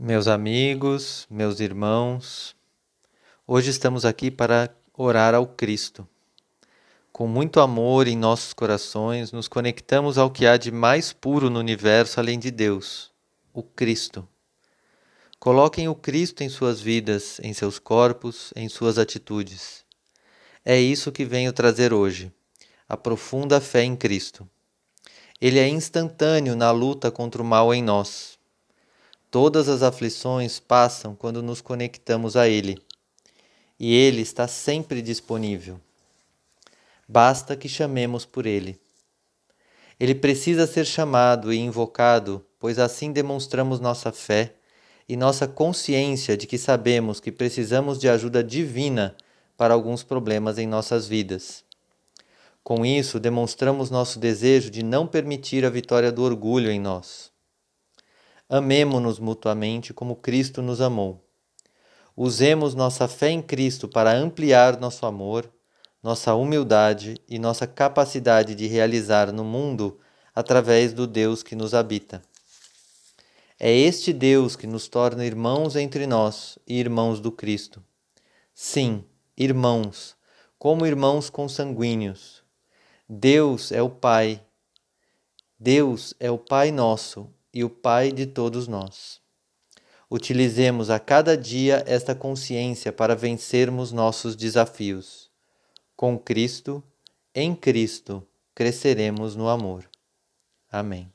Meus amigos, meus irmãos, hoje estamos aqui para orar ao Cristo. Com muito amor em nossos corações, nos conectamos ao que há de mais puro no universo além de Deus, o Cristo. Coloquem o Cristo em suas vidas, em seus corpos, em suas atitudes. É isso que venho trazer hoje, a profunda fé em Cristo. Ele é instantâneo na luta contra o mal em nós Todas as aflições passam quando nos conectamos a Ele, e Ele está sempre disponível. Basta que chamemos por Ele. Ele precisa ser chamado e invocado, pois assim demonstramos nossa fé e nossa consciência de que sabemos que precisamos de ajuda divina para alguns problemas em nossas vidas. Com isso, demonstramos nosso desejo de não permitir a vitória do orgulho em nós. Amemo-nos mutuamente como Cristo nos amou. Usemos nossa fé em Cristo para ampliar nosso amor, nossa humildade e nossa capacidade de realizar no mundo através do Deus que nos habita. É este Deus que nos torna irmãos entre nós e irmãos do Cristo. Sim, irmãos, como irmãos consanguíneos. Deus é o Pai. Deus é o Pai nosso e o Pai de todos nós. Utilizemos a cada dia esta consciência para vencermos nossos desafios. Com Cristo, em Cristo, cresceremos no amor. Amém.